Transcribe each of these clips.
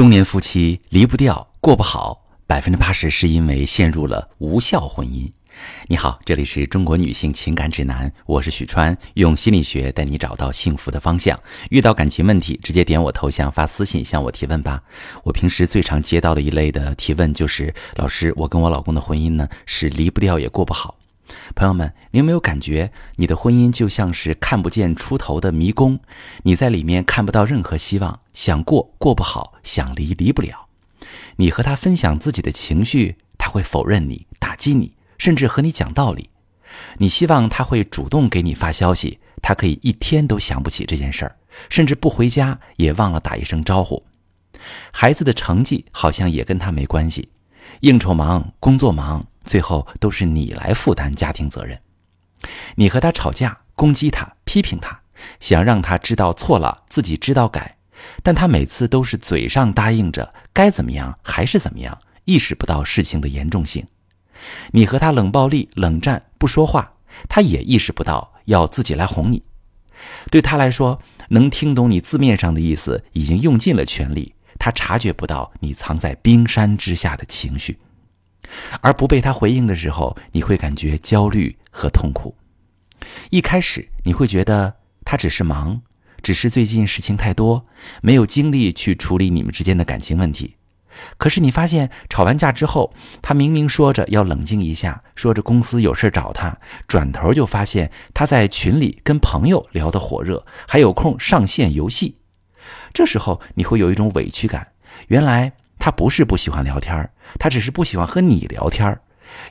中年夫妻离不掉、过不好，百分之八十是因为陷入了无效婚姻。你好，这里是中国女性情感指南，我是许川，用心理学带你找到幸福的方向。遇到感情问题，直接点我头像发私信向我提问吧。我平时最常接到的一类的提问就是：老师，我跟我老公的婚姻呢是离不掉也过不好。朋友们，你有没有感觉你的婚姻就像是看不见出头的迷宫？你在里面看不到任何希望，想过过不好，想离离不了。你和他分享自己的情绪，他会否认你、打击你，甚至和你讲道理。你希望他会主动给你发消息，他可以一天都想不起这件事儿，甚至不回家也忘了打一声招呼。孩子的成绩好像也跟他没关系，应酬忙，工作忙。最后都是你来负担家庭责任，你和他吵架，攻击他，批评他，想让他知道错了，自己知道改，但他每次都是嘴上答应着该怎么样还是怎么样，意识不到事情的严重性。你和他冷暴力、冷战，不说话，他也意识不到要自己来哄你。对他来说，能听懂你字面上的意思，已经用尽了全力，他察觉不到你藏在冰山之下的情绪。而不被他回应的时候，你会感觉焦虑和痛苦。一开始你会觉得他只是忙，只是最近事情太多，没有精力去处理你们之间的感情问题。可是你发现吵完架之后，他明明说着要冷静一下，说着公司有事找他，转头就发现他在群里跟朋友聊得火热，还有空上线游戏。这时候你会有一种委屈感，原来。他不是不喜欢聊天他只是不喜欢和你聊天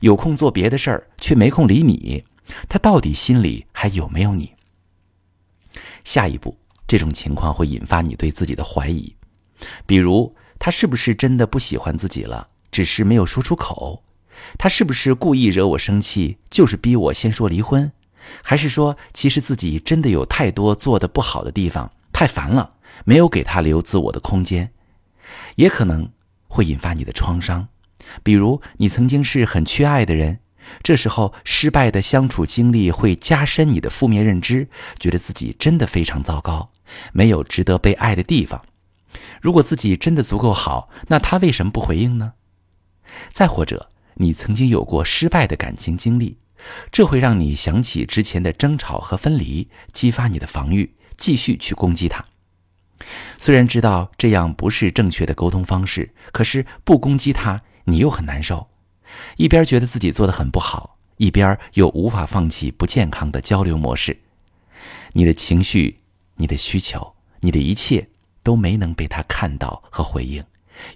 有空做别的事儿，却没空理你。他到底心里还有没有你？下一步，这种情况会引发你对自己的怀疑，比如他是不是真的不喜欢自己了，只是没有说出口？他是不是故意惹我生气，就是逼我先说离婚？还是说，其实自己真的有太多做的不好的地方，太烦了，没有给他留自我的空间？也可能。会引发你的创伤，比如你曾经是很缺爱的人，这时候失败的相处经历会加深你的负面认知，觉得自己真的非常糟糕，没有值得被爱的地方。如果自己真的足够好，那他为什么不回应呢？再或者，你曾经有过失败的感情经历，这会让你想起之前的争吵和分离，激发你的防御，继续去攻击他。虽然知道这样不是正确的沟通方式，可是不攻击他，你又很难受。一边觉得自己做的很不好，一边又无法放弃不健康的交流模式。你的情绪、你的需求、你的一切都没能被他看到和回应，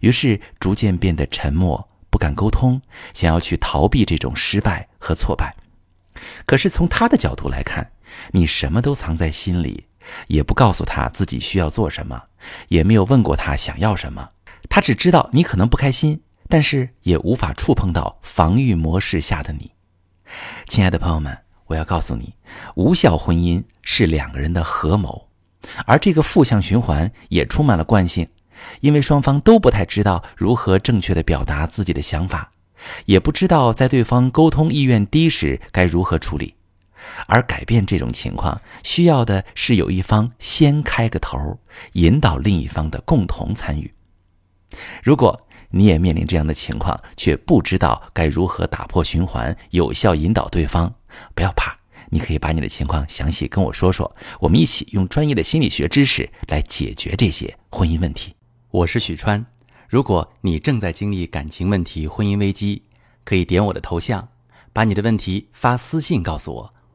于是逐渐变得沉默，不敢沟通，想要去逃避这种失败和挫败。可是从他的角度来看，你什么都藏在心里。也不告诉他自己需要做什么，也没有问过他想要什么。他只知道你可能不开心，但是也无法触碰到防御模式下的你。亲爱的朋友们，我要告诉你，无效婚姻是两个人的合谋，而这个负向循环也充满了惯性，因为双方都不太知道如何正确的表达自己的想法，也不知道在对方沟通意愿低时该如何处理。而改变这种情况，需要的是有一方先开个头，引导另一方的共同参与。如果你也面临这样的情况，却不知道该如何打破循环，有效引导对方，不要怕，你可以把你的情况详细跟我说说，我们一起用专业的心理学知识来解决这些婚姻问题。我是许川，如果你正在经历感情问题、婚姻危机，可以点我的头像，把你的问题发私信告诉我。